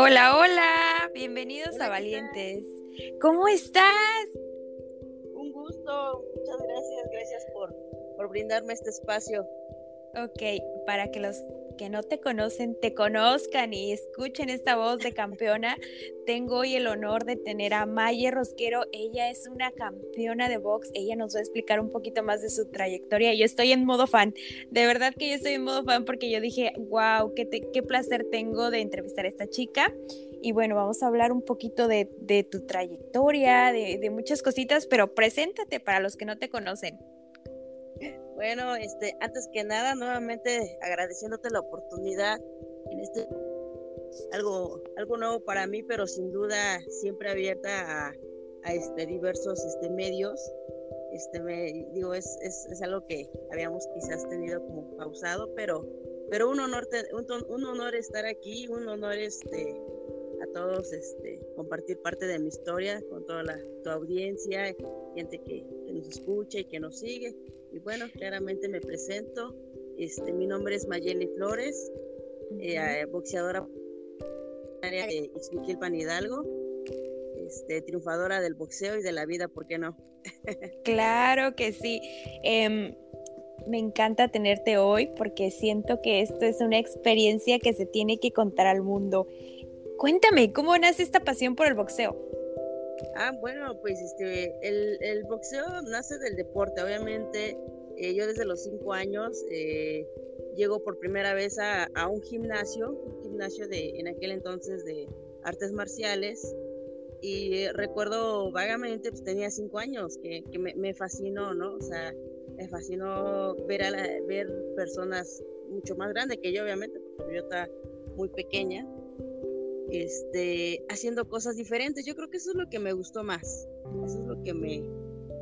Hola, hola, bienvenidos a Valientes. ¿Cómo estás? Un gusto, muchas gracias, gracias por, por brindarme este espacio. Ok, para que los que no te conocen te conozcan y escuchen esta voz de campeona, tengo hoy el honor de tener a Maye Rosquero. Ella es una campeona de box. Ella nos va a explicar un poquito más de su trayectoria. Yo estoy en modo fan. De verdad que yo estoy en modo fan porque yo dije, wow, qué, qué placer tengo de entrevistar a esta chica. Y bueno, vamos a hablar un poquito de, de tu trayectoria, de, de muchas cositas, pero preséntate para los que no te conocen. Bueno, este, antes que nada, nuevamente agradeciéndote la oportunidad en este algo, algo nuevo para mí, pero sin duda siempre abierta a, este, diversos este, medios. Este, me, digo, es, es, es, algo que habíamos quizás tenido como pausado, pero, pero un honor, un, un honor estar aquí, un honor este, a todos este, compartir parte de mi historia con toda la, tu audiencia, gente que, que nos escucha y que nos sigue. Y bueno, claramente me presento. Este, mi nombre es Mayeli Flores, eh, boxeadora de Ixmiquilpan Hidalgo, este, triunfadora del boxeo y de la vida, ¿por qué no? claro que sí. Eh, me encanta tenerte hoy porque siento que esto es una experiencia que se tiene que contar al mundo. Cuéntame, ¿cómo nace esta pasión por el boxeo? Ah, bueno, pues este, el, boxeo nace del deporte, obviamente. Eh, yo desde los cinco años eh, llego por primera vez a, un gimnasio, un gimnasio de en aquel entonces de artes marciales. Y recuerdo vagamente, pues tenía cinco años, que, me, fascinó, ¿no? O sea, me fascinó ver a la, ver personas mucho más grandes que yo, obviamente, porque yo estaba muy pequeña este, haciendo cosas diferentes. Yo creo que eso es lo que me gustó más, eso es lo que me,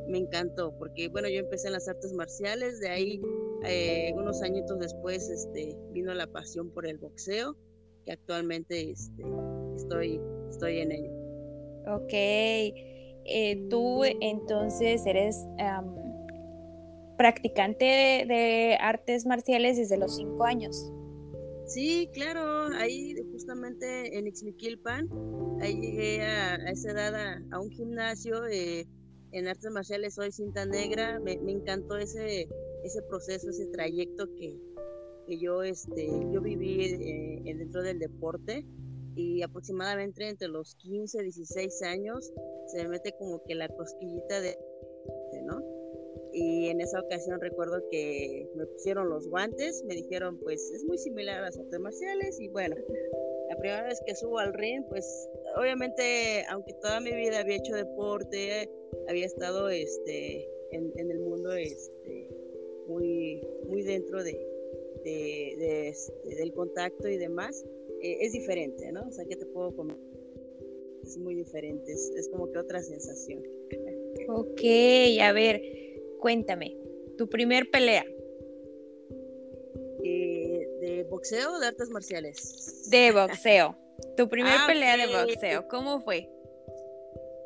me encantó, porque bueno, yo empecé en las artes marciales, de ahí eh, unos añitos después este, vino la pasión por el boxeo, que actualmente este, estoy, estoy en ello. Ok, eh, tú entonces eres um, practicante de, de artes marciales desde los cinco años. Sí, claro, ahí justamente en Ixmiquilpan, ahí llegué a, a esa edad a, un gimnasio eh, en artes marciales, soy cinta negra, me, encantó ese, ese proceso, ese trayecto que, que yo, este, yo viví eh, dentro del deporte y aproximadamente entre los 15, 16 años se me mete como que la cosquillita de. Y en esa ocasión recuerdo que me pusieron los guantes, me dijeron pues es muy similar a las artes marciales y bueno, la primera vez que subo al ring pues obviamente aunque toda mi vida había hecho deporte, había estado este en, en el mundo este muy muy dentro de, de, de este, del contacto y demás, eh, es diferente, ¿no? O sea, ¿qué te puedo comentar? Es muy diferente, es, es como que otra sensación. Ok, a ver, Cuéntame, tu primer pelea. Eh, ¿De boxeo o de artes marciales? De boxeo. Tu primer ah, pelea okay. de boxeo, ¿cómo fue?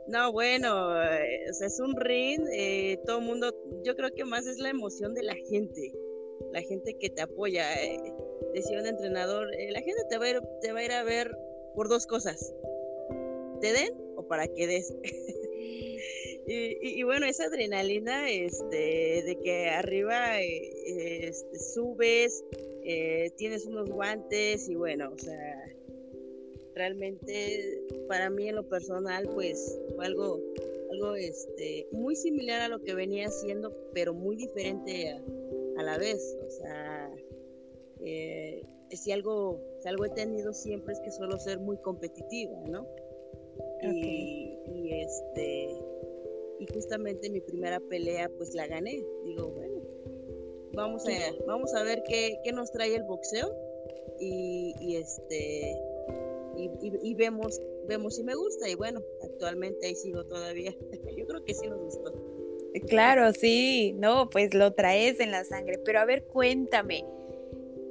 No, bueno, eh, es un ring, eh, todo el mundo, yo creo que más es la emoción de la gente, la gente que te apoya. Eh, decía un entrenador, eh, la gente te va, a ir, te va a ir a ver por dos cosas, te den o para que des. Y, y, y, bueno, esa adrenalina este, de que arriba eh, este, subes, eh, tienes unos guantes y bueno, o sea, realmente para mí en lo personal pues fue algo, algo este, muy similar a lo que venía haciendo, pero muy diferente a, a la vez. O sea, eh, si, algo, si algo he tenido siempre es que suelo ser muy competitiva, ¿no? Okay. Y, y este y justamente mi primera pelea pues la gané. Digo, bueno, vamos a, vamos a ver qué, qué nos trae el boxeo y, y este y, y, y, vemos vemos si me gusta y bueno, actualmente ahí sigo todavía. Yo creo que sí nos gustó. Claro, sí, no, pues lo traes en la sangre, pero a ver, cuéntame,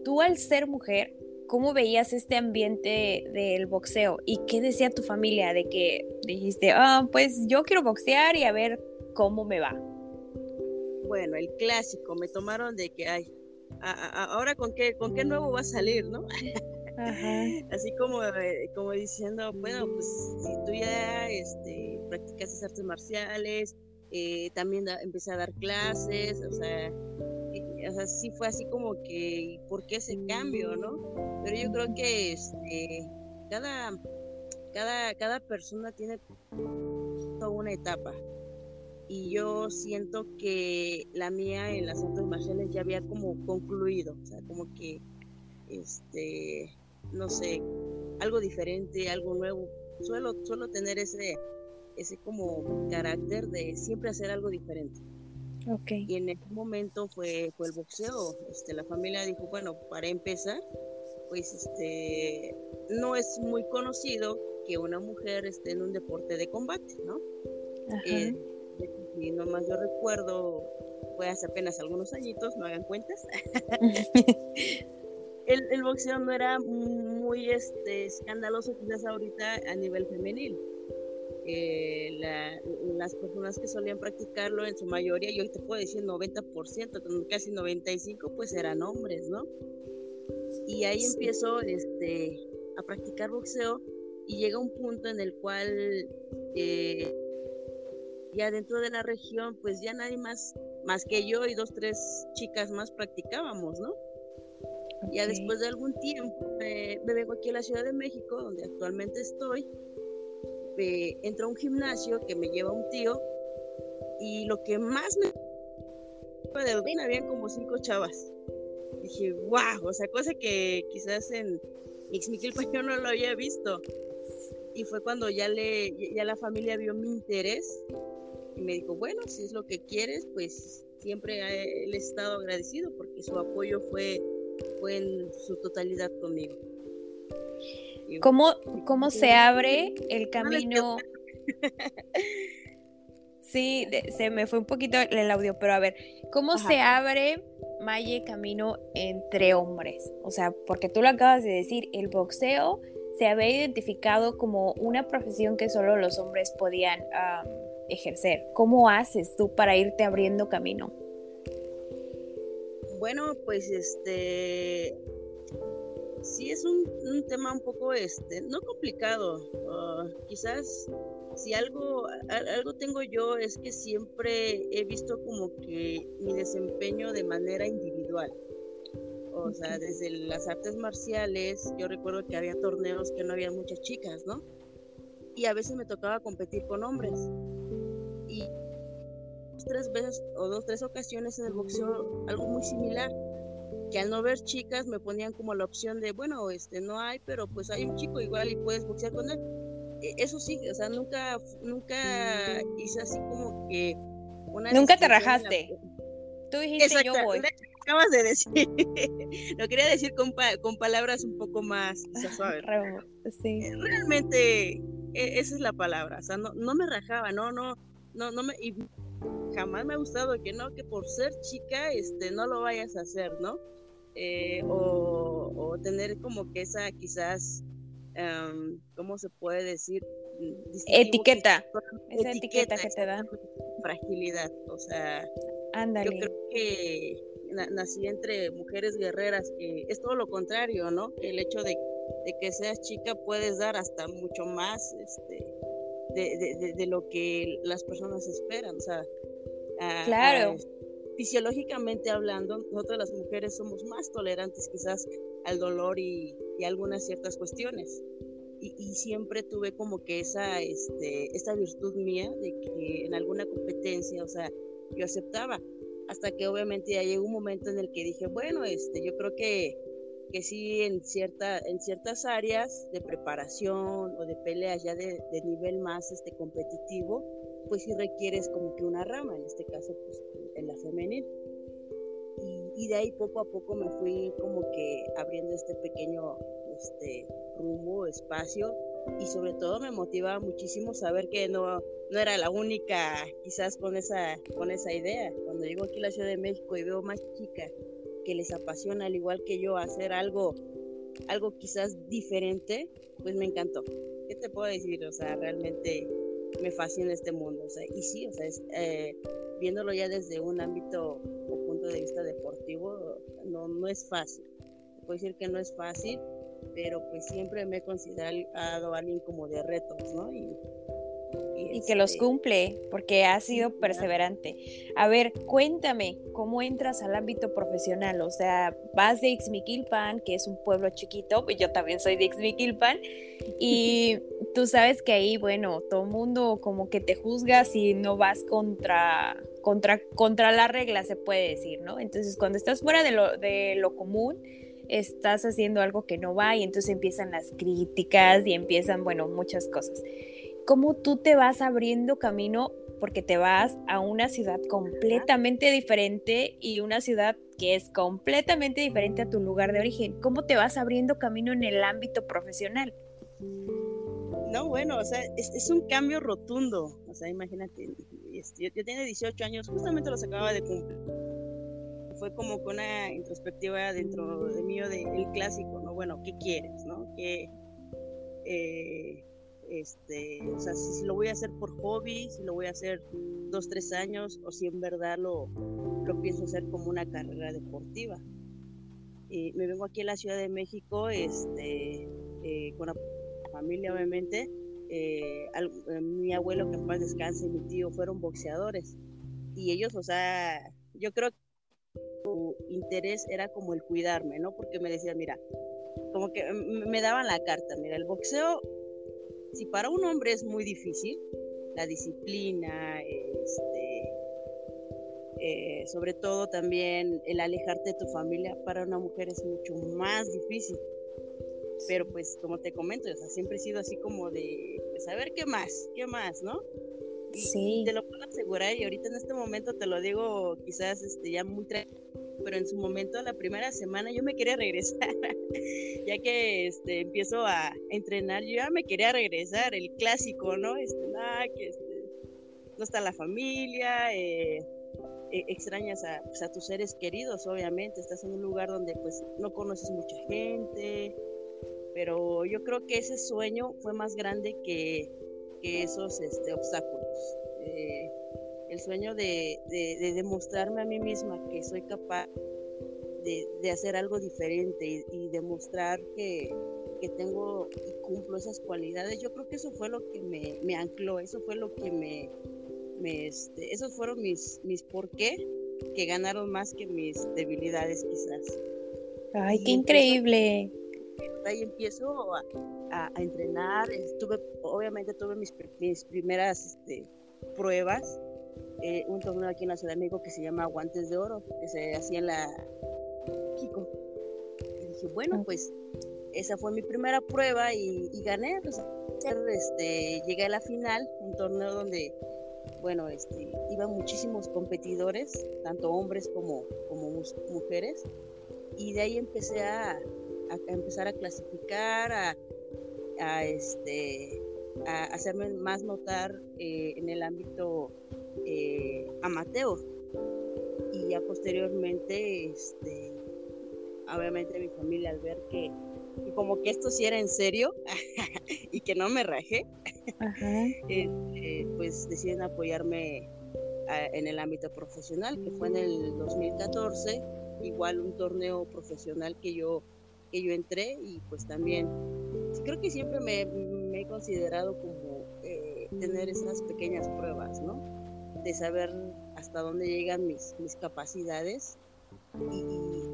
tú al ser mujer, ¿cómo veías este ambiente del boxeo? ¿Y qué decía tu familia de que dijiste, ah, pues yo quiero boxear y a ver cómo me va? Bueno, el clásico, me tomaron de que, ay, a, a, ahora con qué, con qué nuevo va a salir, ¿no? Así como, eh, como diciendo, bueno, pues si tú ya este, practicas artes marciales, eh, también empecé a dar clases, o sea, o sea, sí fue así como que, ¿por qué ese cambio, no? Pero yo creo que este, cada, cada, cada persona tiene toda una etapa. Y yo siento que la mía en las artes marciales ya había como concluido, o sea, como que, este, no sé, algo diferente, algo nuevo. Suelo, suelo tener ese, ese como carácter de siempre hacer algo diferente. Okay. Y en ese momento fue, fue el boxeo. Este, la familia dijo, bueno, para empezar, pues este, no es muy conocido que una mujer esté en un deporte de combate, ¿no? Eh, y nomás yo recuerdo, fue hace apenas algunos añitos, no hagan cuentas. el, el, boxeo no era muy este, escandaloso quizás ahorita a nivel femenil eh, las personas que solían practicarlo en su mayoría, yo te puedo decir 90%, casi 95%, pues eran hombres, ¿no? Y ahí empiezo este, a practicar boxeo y llega un punto en el cual eh, ya dentro de la región, pues ya nadie más, más que yo y dos, tres chicas más practicábamos, ¿no? Ya después de algún tiempo me vengo aquí a la Ciudad de México, donde actualmente estoy, eh, entro a un gimnasio que me lleva un tío y lo que más me de habían como cinco chavas. Dije, wow, o sea, cosa que quizás en Ixmiquilpan yo no lo había visto. Y fue cuando ya le ya la familia vio mi interés y me dijo, bueno, si es lo que quieres, pues siempre he estado agradecido porque su apoyo fue, fue en su totalidad conmigo. ¿Cómo, cómo se abre el camino? Sí, se me fue un poquito el audio, pero a ver, ¿cómo se abre Maye camino entre hombres? O sea, porque tú lo acabas de decir, el boxeo se había identificado como una profesión que solo los hombres podían ejercer. ¿Cómo haces tú para irte abriendo camino? Bueno, pues este, sí es un, tema un poco, este, no complicado, ah, quizás si algo, algo tengo yo es que siempre he visto como que mi desempeño de manera individual. O sea, desde las artes marciales, yo recuerdo que había torneos que no había muchas chicas, ¿no? Y a veces me tocaba competir con hombres. Y tres veces o dos, tres ocasiones en el boxeo, algo muy similar que al no ver chicas me ponían como la opción de, bueno, este no hay, pero pues hay un chico igual y puedes boxear con él. E, eso sí, o sea, nunca, nunca hice así como que una... Nunca te rajaste. Tú dijiste yo voy. Acabas de decir. Lo quería decir con, con palabras un poco más suaves. sí. Eh, realmente, e, esa es la palabra. O sea, no, no me rajaba, no, no, no, no me... Y jamás me ha gustado que no, que por ser chica, este, no lo vayas a hacer, ¿no? Eh, o, tener como que esa quizás, ¿cómo se puede decir? Etiqueta, esa etiqueta, que te da. Fragilidad, o sea, Ándale. yo creo que nací entre mujeres guerreras, que es todo lo contrario, ¿no? El hecho de, que seas chica puedes dar hasta mucho más este, de, de, lo que las personas esperan, o sea, claro fisiológicamente hablando, nosotras las mujeres somos más tolerantes quizás al dolor y, algunas ciertas cuestiones. Y, siempre tuve como que esa, este, esta virtud mía de que en alguna competencia, o sea, yo aceptaba, hasta que obviamente ya llegó un momento en el que dije, bueno, este, yo creo que, que sí en, cierta, en ciertas áreas de preparación o de peleas ya de, de nivel más este, competitivo, pues sí requieres como que una rama, en este caso pues en la femenil. Y, de ahí poco a poco me fui como que abriendo este pequeño este, rumbo, espacio y sobre todo me motivaba muchísimo saber que no, no era la única quizás con esa, con esa idea. Cuando llego aquí a la Ciudad de México y veo más chicas que les apasiona al igual que yo hacer algo, algo quizás diferente, pues me encantó. ¿Qué te puedo decir? O sea, realmente me fascina este mundo. O sea, y sí, o sea, es, eh, viéndolo ya desde un ámbito o punto de vista deportivo, no, no es fácil. Puedo decir que no es fácil, pero pues siempre me he considerado alguien como de retos, ¿no? Y, que los este cumple, porque ha sido perseverante. A ver, cuéntame, ¿cómo entras al ámbito profesional? O sea, vas de Ixmiquilpan, que es un pueblo chiquito, pues yo también soy de Ixmiquilpan, y tú sabes que ahí, bueno, todo el mundo como que te juzga si no vas contra, contra, contra la regla, se puede decir, ¿no? Entonces, cuando estás fuera de lo, de lo común, estás haciendo algo que no va y entonces empiezan las críticas y empiezan, bueno, muchas cosas cómo tú te vas abriendo camino porque te vas a una ciudad completamente diferente y una ciudad que es completamente diferente a tu lugar de origen. ¿Cómo te vas abriendo camino en el ámbito profesional? No, bueno, o sea, es, un cambio rotundo. O sea, imagínate, este, yo, tenía 18 años, justamente los acababa de cumplir. Fue como con una introspectiva dentro de mí del clásico, ¿no? Bueno, ¿qué quieres, no? ¿Qué, eh, este, o sea, si lo voy a hacer por hobby, si lo voy a hacer dos, tres años, o si en verdad lo, lo pienso hacer como una carrera deportiva. Y me vengo aquí a la Ciudad de México, este, eh, con la familia obviamente. Eh, eh, mi abuelo que en paz descanse mi tío fueron boxeadores. Y ellos, o sea, yo creo que su interés era como el cuidarme, ¿no? Porque me decían, mira, como que me daban la carta, mira, el boxeo si para un hombre es muy difícil, la disciplina, este, eh, sobre todo también el alejarte de tu familia, para una mujer es mucho más difícil. Pero pues como te comento, siempre he sido así como de, pues a ver qué más, qué más, ¿no? sí. te lo puedo asegurar y ahorita en este momento te lo digo quizás este, ya muy pero en su momento, la primera semana, yo me quería regresar, ya que este, empiezo a entrenar, yo ya me quería regresar, el clásico, ¿no? Este, que este, no está la familia, eh, e, extrañas a, pues, a, tus seres queridos, obviamente, estás en un lugar donde pues no conoces mucha gente, pero yo creo que ese sueño fue más grande que, que esos este, obstáculos. Eh, el sueño de, demostrarme a mí misma que soy capaz de, hacer algo diferente y, demostrar que, tengo y cumplo esas cualidades, yo creo que eso fue lo que me, ancló, eso fue lo que me, este, esos fueron mis, mis por qué que ganaron más que mis debilidades quizás. Ay, qué increíble. Ahí empiezo a, entrenar, estuve, obviamente tuve mis, mis primeras este, pruebas eh, un torneo aquí en la Ciudad de México que se llama Guantes de Oro, que se hacía en la México. Y dije, bueno, ah. pues esa fue mi primera prueba y, gané. Pues, este, llegué a la final, un torneo donde, bueno, este, iban muchísimos competidores, tanto hombres como, como mujeres, y de ahí empecé a, a, empezar a clasificar, a, a, este, a hacerme más notar eh, en el ámbito eh, amateur. Y ya posteriormente, este, obviamente mi familia al ver que, como que esto sí era en serio y que no me rajé, este, pues deciden apoyarme en el ámbito profesional, que fue en el 2014, igual un torneo profesional que yo, que yo entré y pues también, creo que siempre me, he considerado como eh, tener esas pequeñas pruebas, ¿no? De saber hasta dónde llegan mis, mis capacidades y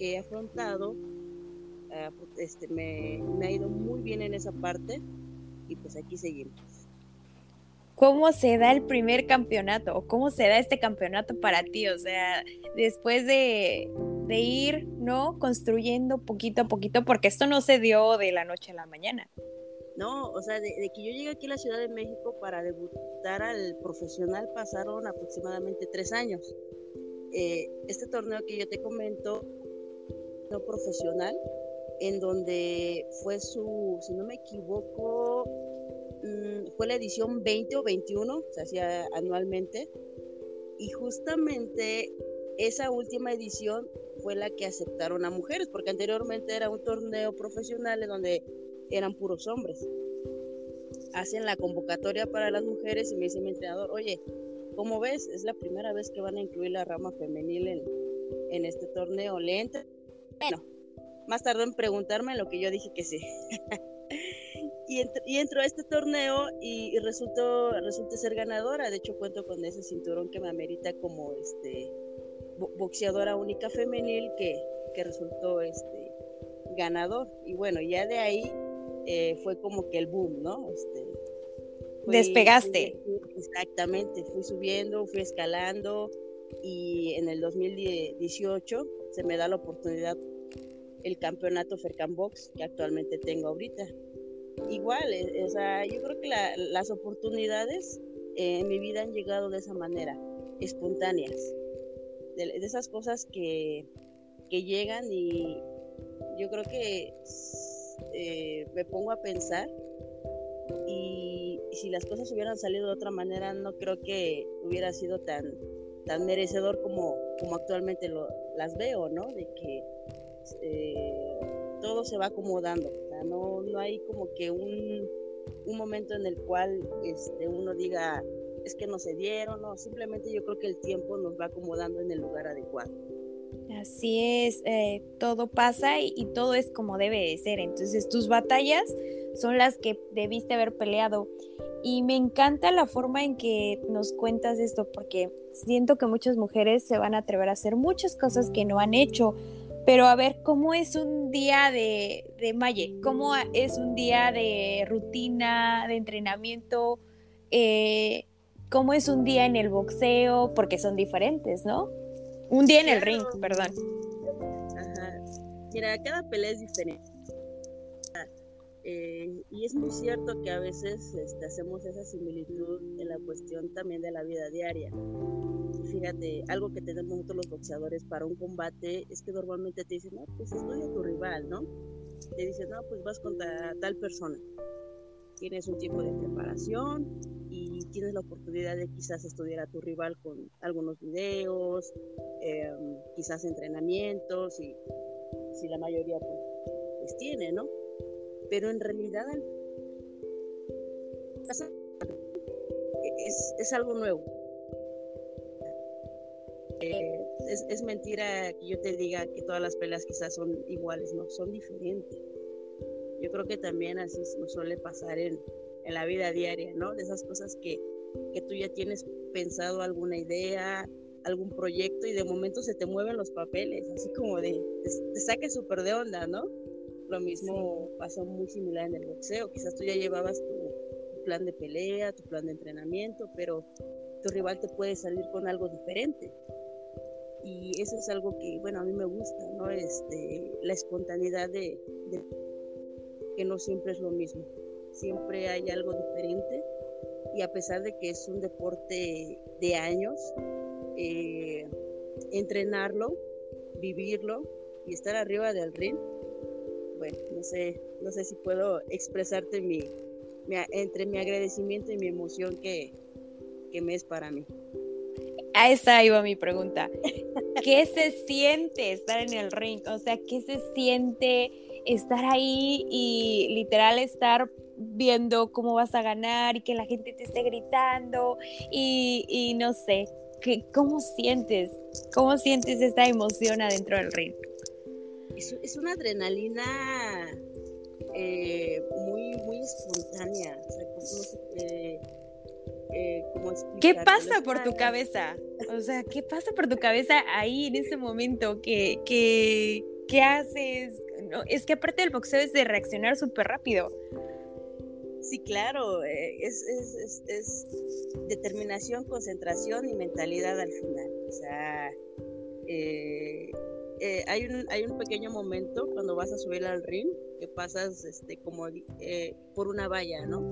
he afrontado, ah, este, me, me ha ido muy bien en esa parte y pues aquí seguimos. ¿Cómo se da el primer campeonato o cómo se da este campeonato para ti? O sea, después de, de ir, ¿no? Construyendo poquito a poquito, porque esto no se dio de la noche a la mañana. No, o sea, de, que yo llegué aquí a la Ciudad de México para debutar al profesional pasaron aproximadamente tres años. Eh, este torneo que yo te comento, no profesional, en donde fue su, si no me equivoco, mm, fue la edición 20 o 21, se hacía anualmente, y justamente esa última edición fue la que aceptaron a mujeres, porque anteriormente era un torneo profesional en donde eran puros hombres. Hacen la convocatoria para las mujeres y me dice mi entrenador, oye, como ves, es la primera vez que van a incluir la rama femenil en, en este torneo. ¿Le? Bueno, más tardó en preguntarme lo que yo dije que sí. y, y entro a este torneo y, y ser ganadora. De hecho, cuento con ese cinturón que me amerita como este boxeadora única femenil que, que resultó este ganador. Y bueno, ya de ahí eh, fue como que el boom, ¿no? Este, Despegaste. exactamente, fui subiendo, fui escalando y en el 2018 se me da la oportunidad el campeonato Fercan Box que actualmente tengo ahorita. Igual, eh, o sea, yo creo que las oportunidades en mi vida han llegado de esa manera, espontáneas, de, esas cosas que, que, llegan y yo creo que eh, me pongo a pensar y, si las cosas hubieran salido de otra manera no creo que hubiera sido tan tan merecedor como, como actualmente lo, las veo, ¿no? De que eh, todo se va acomodando, no, no hay como que un, un momento en el cual este, uno diga, es que no se dieron, no, simplemente yo creo que el tiempo nos va acomodando en el lugar adecuado. Así es, eh, todo pasa y, todo es como debe de ser. Entonces tus batallas son las que debiste haber peleado. Y me encanta la forma en que nos cuentas esto, porque siento que muchas mujeres se van a atrever a hacer muchas cosas que no han hecho. Pero a ver, ¿cómo es un día de, de Maye? ¿Cómo es un día de rutina, de entrenamiento? Eh, ¿Cómo es un día en el boxeo? Porque son diferentes, ¿no? Un día en el ring, perdón. Ajá. Mira, cada pelea es diferente eh, y es muy cierto que a veces este, hacemos esa similitud en la cuestión también de la vida diaria. Fíjate, algo que tenemos nosotros los boxeadores para un combate es que normalmente te dicen, no, pues estudia tu rival, ¿no? Te dicen, no, pues vas contra tal persona. Tienes un tiempo de preparación y tienes la oportunidad de quizás estudiar a tu rival con algunos videos, em, quizás entrenamientos y si la mayoría pues, pues tiene, ¿no? pero en realidad es, es algo nuevo. Eh, es, es, mentira que yo te diga que todas las peleas quizás son iguales, no, son diferentes. Yo creo que también así nos suele pasar en, en la vida diaria, ¿no? De esas cosas que, que tú ya tienes pensado alguna idea, algún proyecto y de momento se te mueven los papeles, así como de, te, te saque súper de onda, ¿no? Lo mismo pasó muy similar en el boxeo. Quizás tú ya llevabas tu, plan de pelea, tu plan de entrenamiento, pero tu rival te puede salir con algo diferente. Y eso es algo que, bueno, a mí me gusta, ¿no? Este, la espontaneidad de, que no siempre es lo mismo. Siempre hay algo diferente. Y a pesar de que es un deporte de años, eh, entrenarlo, vivirlo y estar arriba del ring bueno, no sé, no sé si puedo expresarte mi, entre mi agradecimiento y mi emoción que, que me es para mí. A esa iba mi pregunta. ¿Qué se siente estar en el ring? O sea, ¿qué se siente estar ahí y literal estar viendo cómo vas a ganar y que la gente te esté gritando y, y no sé, ¿qué, ¿cómo sientes? ¿Cómo sientes esta emoción adentro del ring? es, una adrenalina eh, muy, muy espontánea. Eh, eh, ¿Qué pasa por tu cabeza? O sea, ¿qué pasa por tu cabeza ahí en ese momento? ¿Qué, qué, qué haces? No, es que aparte del boxeo es de reaccionar súper rápido. Sí, claro, es, es, es, determinación, concentración y mentalidad al final. O sea, eh, eh, hay, un, hay un pequeño momento cuando vas a subir al ring que pasas este, como eh, por una valla, ¿no?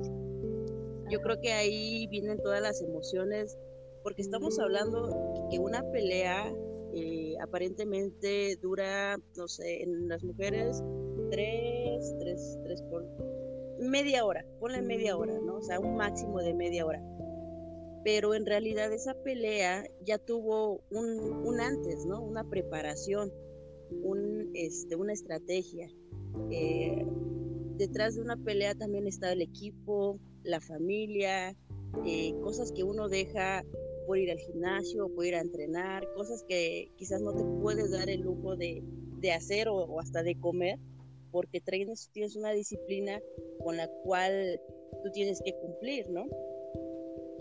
Yo creo que ahí vienen todas las emociones, porque estamos hablando que una pelea eh, aparentemente dura, no sé, en las mujeres, tres, tres, tres por media hora, ponle media hora, ¿no? O sea, un máximo de media hora pero en realidad esa pelea ya tuvo un, antes, ¿no? Una preparación, un, este, una estrategia. Eh, detrás de una pelea también está el equipo, la familia, eh, cosas que uno deja por ir al gimnasio, por ir a entrenar, cosas que quizás no te puedes dar el lujo de, de hacer o, hasta de comer, porque tienes, tienes una disciplina con la cual tú tienes que cumplir, ¿no?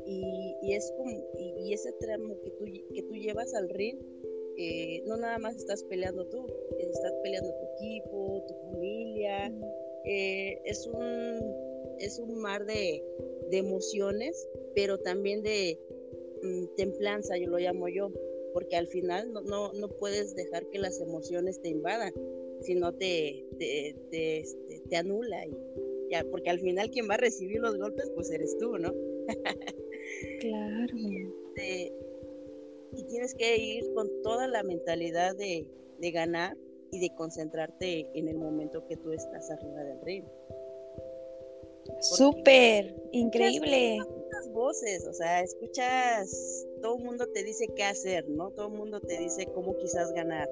Y, y es como, y, ese tramo que tú, que tú llevas al ring, eh, no nada más estás peleando tú, estás peleando tu equipo, tu familia, eh, es, un, es un mar de, de emociones, pero también de mm, templanza, yo lo llamo yo, porque al final no, no, no, puedes dejar que las emociones te invadan, sino te, te, te, este, te anula. Y, ya, porque al final quien va a recibir los golpes, pues eres tú, ¿no? claro. Y, este, y, tienes que ir con toda la mentalidad de, de ganar y de concentrarte en el momento que tú estás arriba del río. Súper, increíble. Muchas voces, o sea, escuchas, todo el mundo te dice qué hacer, ¿no? Todo el mundo te dice cómo quizás ganar,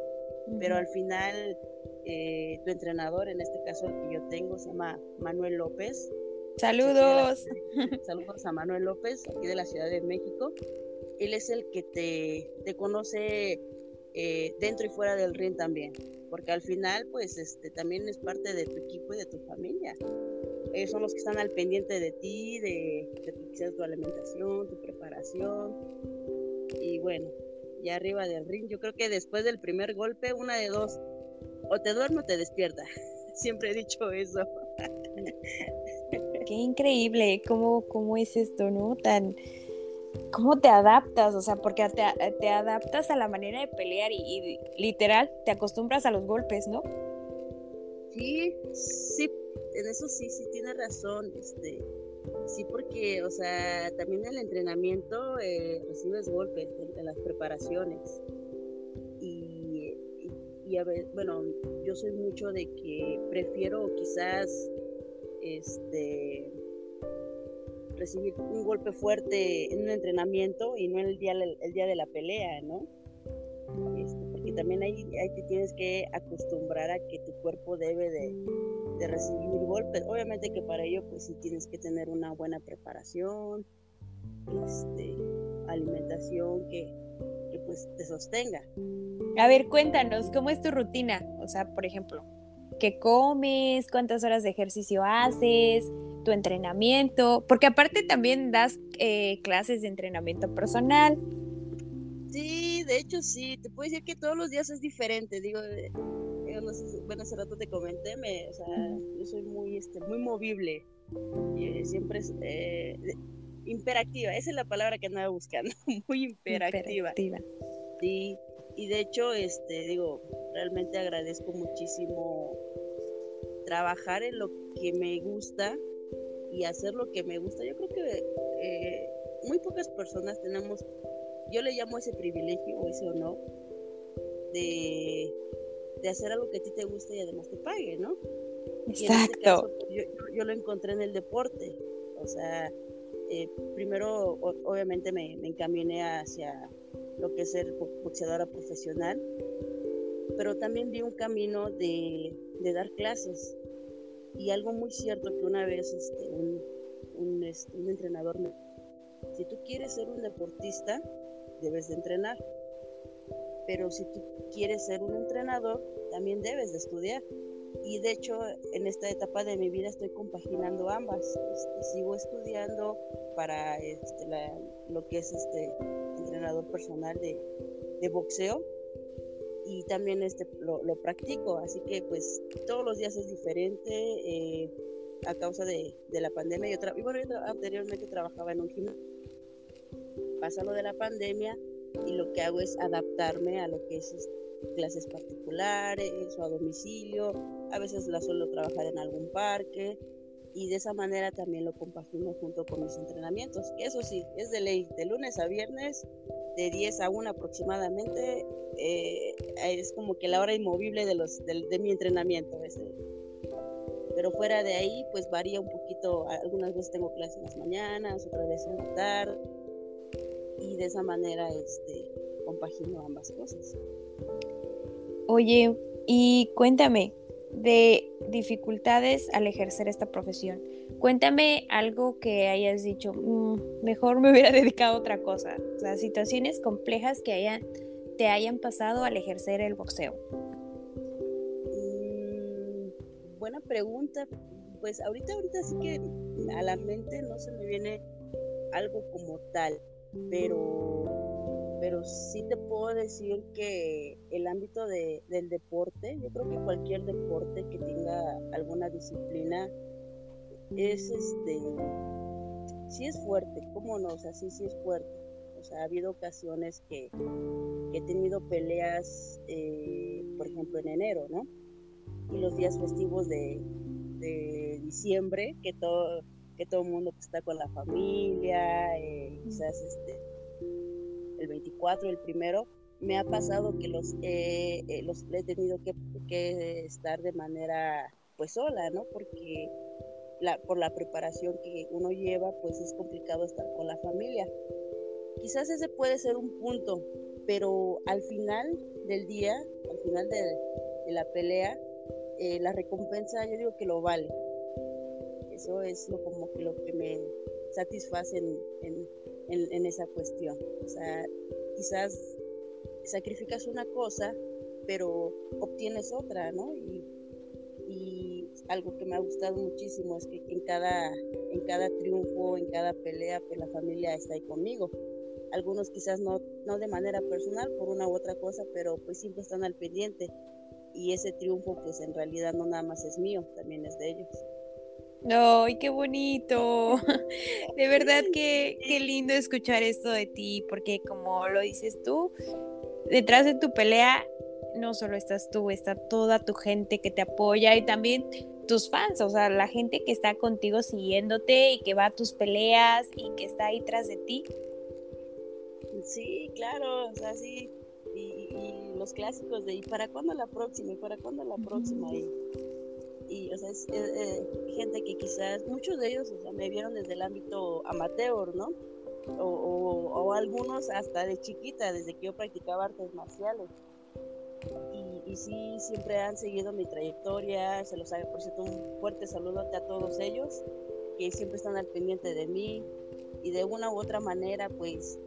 pero al final eh, tu entrenador, en este caso el que yo tengo, se llama Manuel López. Saludos. saludos a Manuel López, aquí de la Ciudad de México. Él es el que te, te conoce eh, dentro y fuera del ring también, porque al final, pues, este, también es parte de tu equipo y de tu familia ellos son los que están al pendiente de ti, de, de tu, alimentación, tu preparación. Y bueno, arriba del ring, yo creo que después del primer golpe, una de dos, o te duermo o te despierta. Siempre he dicho eso. Qué increíble, cómo, cómo es esto, ¿no? Tan, ¿Cómo te adaptas? O sea, porque te, te adaptas a la manera de pelear y, y, literal te acostumbras a los golpes, ¿no? Sí, sí, en eso sí, sí tiene razón, este, sí porque, o sea, también en el entrenamiento eh, recibes golpes en, las preparaciones y, y, a ver, bueno, yo soy mucho de que prefiero quizás, este, recibir un golpe fuerte en un entrenamiento y no el día, el día de la pelea, ¿no? Este, porque también ahí, ahí te tienes que acostumbrar a que tu cuerpo debe de de recibir golpes. Obviamente que para ello pues sí tienes que tener una buena preparación, este, alimentación que, que pues te sostenga. A ver, cuéntanos, ¿cómo es tu rutina? O sea, por ejemplo, ¿qué comes? ¿Cuántas horas de ejercicio haces? ¿Tu entrenamiento? Porque aparte también das eh, clases de entrenamiento personal. Sí, de hecho sí, te puedo decir que todos los días es diferente, digo, bueno, hace rato te comenté, me, o sea, yo soy muy, este, muy movible, y, eh, siempre es eh, imperactiva, esa es la palabra que andaba buscando, muy imperactiva. Sí, y de hecho, este, digo, realmente agradezco muchísimo trabajar en lo que me gusta y hacer lo que me gusta. Yo creo que eh, muy pocas personas tenemos, yo le llamo ese privilegio o ese honor de de hacer algo que a ti te guste y además te pague, ¿no? Este Exacto. yo, lo encontré en el deporte, o sea, eh, primero obviamente me, encaminé hacia lo que es ser boxeadora profesional, pero también vi un camino de, dar clases y algo muy cierto que una vez este, un, un, este, un entrenador me si tú quieres ser un deportista, debes de entrenar pero si tú quieres ser un entrenador, también debes de estudiar. Y de hecho, en esta etapa de mi vida estoy compaginando ambas. Este, sigo estudiando para este, lo que es este entrenador personal de, boxeo y también este, lo, practico. Así que pues todos los días es diferente eh, a causa de, la pandemia. Yo y bueno, yo anteriormente trabajaba en un gimnasio. Pasa lo de la pandemia y lo que hago es adaptarme a lo que es clases particulares o a domicilio, a veces la suelo trabajar en algún parque y de esa manera también lo compagino junto con mis entrenamientos, eso sí, es de ley, de lunes a viernes, de 10 a 1 aproximadamente, eh, es como que la hora inmovible de, los, de, mi entrenamiento. Pero fuera de ahí, pues varía un poquito, algunas veces tengo clases en las mañanas, otras veces en la tarde, y de esa manera este, compagino ambas cosas. Oye, y cuéntame de dificultades al ejercer esta profesión. Cuéntame algo que hayas dicho, mm, mejor me hubiera dedicado a otra cosa. O sea, situaciones complejas que hayan, te hayan pasado al ejercer el boxeo. buena pregunta. Pues ahorita, ahorita sí que a la mente no se me viene algo como tal, pero, pero sí te puedo decir que el ámbito de, del deporte, yo creo que cualquier deporte que tenga alguna disciplina es este, sí es fuerte, ¿cómo no? O sea, sí, sí es fuerte. O sea, ha habido ocasiones que, he tenido peleas, eh, por ejemplo, en enero, ¿no? Y los días festivos de, de diciembre, que todo que todo el mundo está con la familia, eh, quizás este, el 24, el primero, me ha pasado que los, eh, los he tenido que, que, estar de manera pues sola, ¿no? Porque la, por la preparación que uno lleva, pues es complicado estar con la familia. Quizás ese puede ser un punto, pero al final del día, al final de, la pelea, eh, la recompensa yo digo que lo vale. Eso es lo, como que lo que me satisface en, en, esa cuestión. O sea, quizás sacrificas una cosa, pero obtienes otra, ¿no? Y, y, algo que me ha gustado muchísimo es que en cada, en cada triunfo, en cada pelea, pues la familia está ahí conmigo algunos quizás no, no de manera personal por una u otra cosa, pero pues siempre están al pendiente y ese triunfo pues en realidad no nada más es mío, también es de ellos. ¡Ay, qué bonito! De verdad que qué lindo escuchar esto de ti, porque como lo dices tú, detrás de tu pelea no solo estás tú, está toda tu gente que te apoya y también tus fans, o sea, la gente que está contigo siguiéndote y que va a tus peleas y que está ahí tras de ti. Sí, claro, o sea, sí. Y, los clásicos de ¿y para cuándo la próxima? ¿y para cuándo la próxima? Y, o sea, es, eh, gente que quizás, muchos de ellos, o sea, me vieron desde el ámbito amateur, ¿no? O, algunos hasta de chiquita, desde que yo practicaba artes marciales. Y, y, sí, siempre han seguido mi trayectoria, se los hago, por cierto, un fuerte saludo a todos ellos, que siempre están al pendiente de mí y de una u otra manera, pues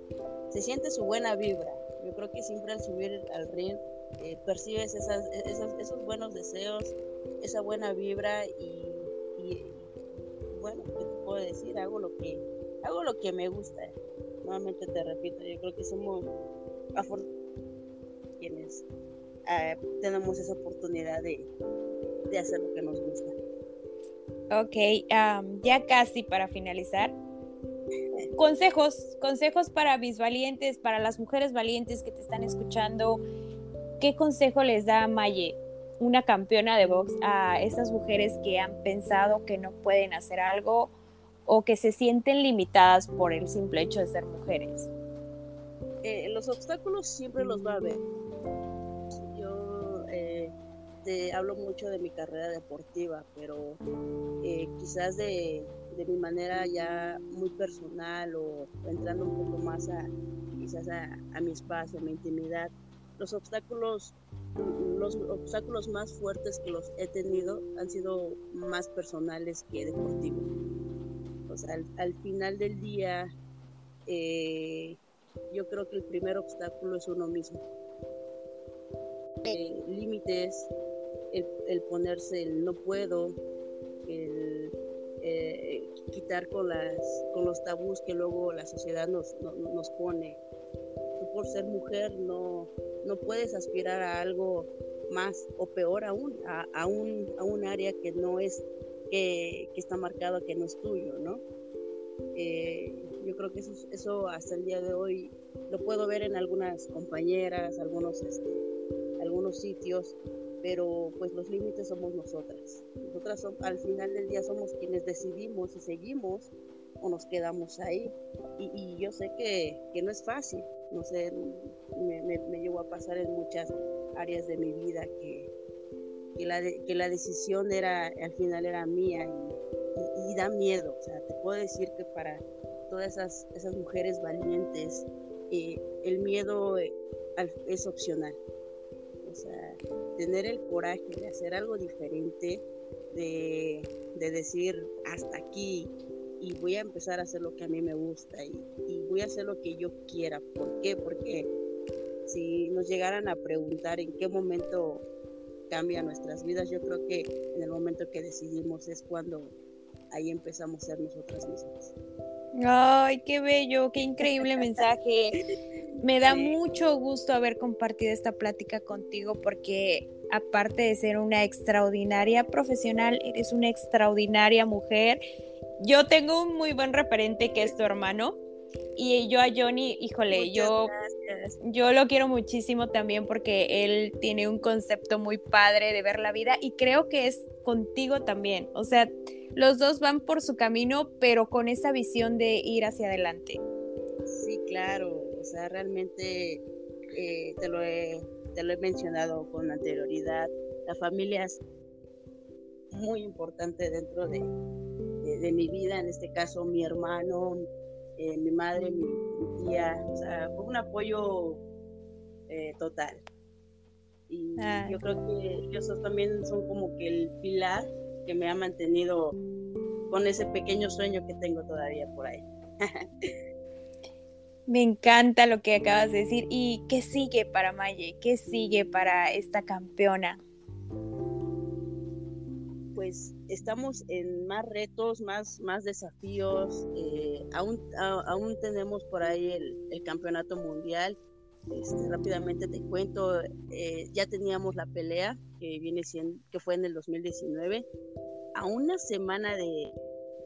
se siente su buena vibra. Yo creo que siempre al subir al ring eh, percibes esas, esos buenos deseos, esa buena vibra y, bueno, ¿qué te puedo decir? Hago lo que, hago lo que me gusta. Nuevamente te repito, yo creo que somos afortunados quienes eh, tenemos esa oportunidad de, de, hacer lo que nos gusta. Ok, ya casi para finalizar, consejos, consejos para mis valientes, para las mujeres valientes que te están escuchando. ¿Qué consejo les da Maye, una campeona de box, a esas mujeres que han pensado que no pueden hacer algo o que se sienten limitadas por el simple hecho de ser mujeres? Eh, los obstáculos siempre los va a haber. Yo eh, te hablo mucho de mi carrera deportiva, pero eh, quizás de de mi manera ya muy personal o entrando un poco más a quizás a, mi espacio, a mi intimidad, los obstáculos, los obstáculos más fuertes que los he tenido han sido más personales que deportivos. Al, final del día, eh, yo creo que el primer obstáculo es uno mismo. Eh, límites, el, ponerse el no puedo, el eh, quitar con, las, con los tabús que luego la sociedad nos, nos pone. Por ser mujer no, no puedes aspirar a algo más o peor aún, a, a, un, a un área que no es, que, que está marcado que no es tuyo, ¿no? Eh, yo creo que eso, eso hasta el día de hoy lo puedo ver en algunas compañeras, algunos, este, algunos sitios, pero pues los límites somos nosotras. Nosotras al final del día somos quienes decidimos si seguimos o nos quedamos ahí. Y, yo sé que, que, no es fácil, no sé, me, me, llevó a pasar en muchas áreas de mi vida que, que, la, que la decisión era, al final era mía y, da miedo. O sea, te puedo decir que para todas esas, esas mujeres valientes, eh, el miedo eh, es opcional. O sea, tener el coraje de hacer algo diferente, de, decir hasta aquí y voy a empezar a hacer lo que a mí me gusta voy a hacer lo que yo quiera. ¿Por qué? Porque si nos llegaran a preguntar en qué momento cambia nuestras vidas. Yo creo que en el momento que decidimos es cuando ahí empezamos a ser nosotras mismas. Ay, qué bello, qué increíble mensaje. Me da mucho gusto haber compartido esta plática contigo porque aparte de ser una extraordinaria profesional, eres una extraordinaria mujer. Yo tengo un muy buen referente que es tu hermano. Y yo a Johnny, híjole, yo, yo lo quiero muchísimo también porque él tiene un concepto muy padre de ver la vida y creo que es contigo también. O sea, los dos van por su camino, pero con esa visión de ir hacia adelante. Sí, claro. O sea, realmente eh, te, lo he, te lo he mencionado con anterioridad. La familia es muy importante dentro de, de, mi vida, en este caso mi hermano, eh, mi madre, mi, tía, o sea, fue un apoyo eh, total. Y yo creo que ellos también son como que el pilar que me ha mantenido con ese pequeño sueño que tengo todavía por ahí. Me encanta lo que acabas de decir. ¿Y qué sigue para Maye? ¿Qué sigue para esta campeona? Pues estamos en más retos, más, más desafíos. Eh, aún, aún tenemos por ahí el, campeonato mundial. Este, rápidamente te cuento, eh, ya teníamos la pelea que viene siendo, que fue en el 2019. A una semana de,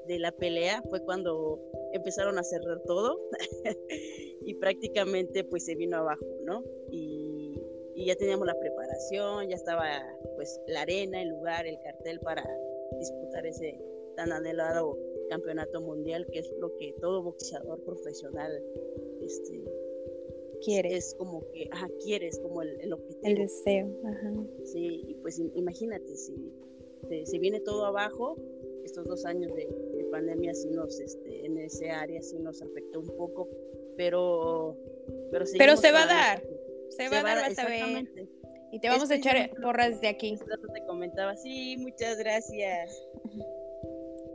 de la pelea fue cuando empezaron a cerrar todo y prácticamente pues se vino abajo, ¿no? Y, y, ya teníamos la preparación, ya estaba pues la arena, el lugar, el cartel para disputar ese tan anhelado campeonato mundial que es lo que todo boxeador profesional este, quiere. Es como que, ajá, quiere, es como el, el objetivo. El deseo, ajá. Sí, y pues imagínate, si, si, viene todo abajo, estos dos años de, pandemia sí nos, este, en ese área sí nos afectó un poco, pero... Pero, pero se va a dar, se, va a dar, vas a ver. Y te vamos a echar porras de aquí. Te comentaba, sí, muchas gracias.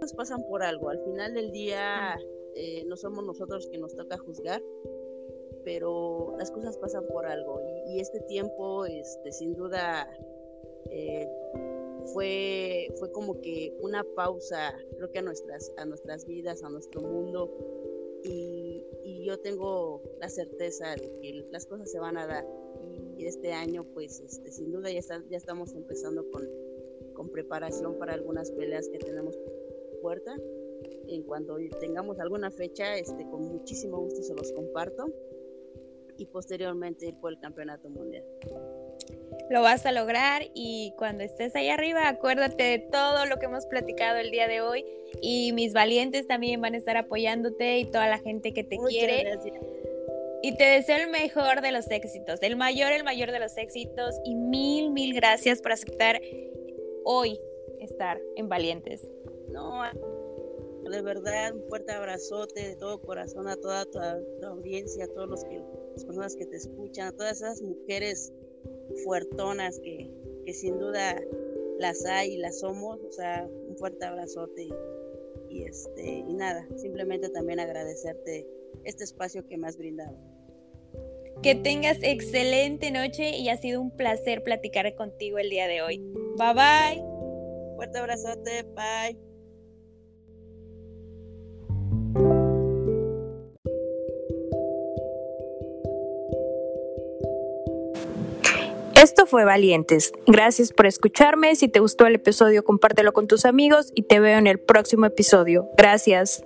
Nos pasan por algo, al final del día eh, no somos nosotros que nos toca juzgar, pero las cosas pasan por algo. Y, este tiempo, este, sin duda, eh, fue, fue como que una pausa, creo que a nuestras, a nuestras vidas, a nuestro mundo. Y, y yo tengo la certeza de que las cosas se van a dar y este año pues este, sin duda ya, ya estamos empezando con, con preparación para algunas peleas que tenemos puerta en cuanto tengamos alguna fecha, este, con muchísimo gusto se los comparto y posteriormente ir por el campeonato mundial. Lo vas a lograr y cuando estés ahí arriba, acuérdate de todo lo que hemos platicado el día de hoy y mis valientes también van a estar apoyándote y toda la gente que te quiere. Y te deseo el mejor de los éxitos, el mayor, el mayor de los éxitos y mil, mil gracias por aceptar hoy estar en Valientes. No, de verdad, un fuerte abrazote de todo corazón a toda tu, audiencia, a todos los que, las personas que te escuchan, a todas esas mujeres fuertonas que, que sin duda las hay y las somos. O sea, un fuerte abrazote y, este, y nada, simplemente también agradecerte este espacio que me has brindado. Que tengas excelente noche y ha sido un placer platicar contigo el día de hoy. Bye bye. Fuerte abrazote, bye. Esto fue Valientes. Gracias por escucharme. Si te gustó el episodio, compártelo con tus amigos y te veo en el próximo episodio. Gracias.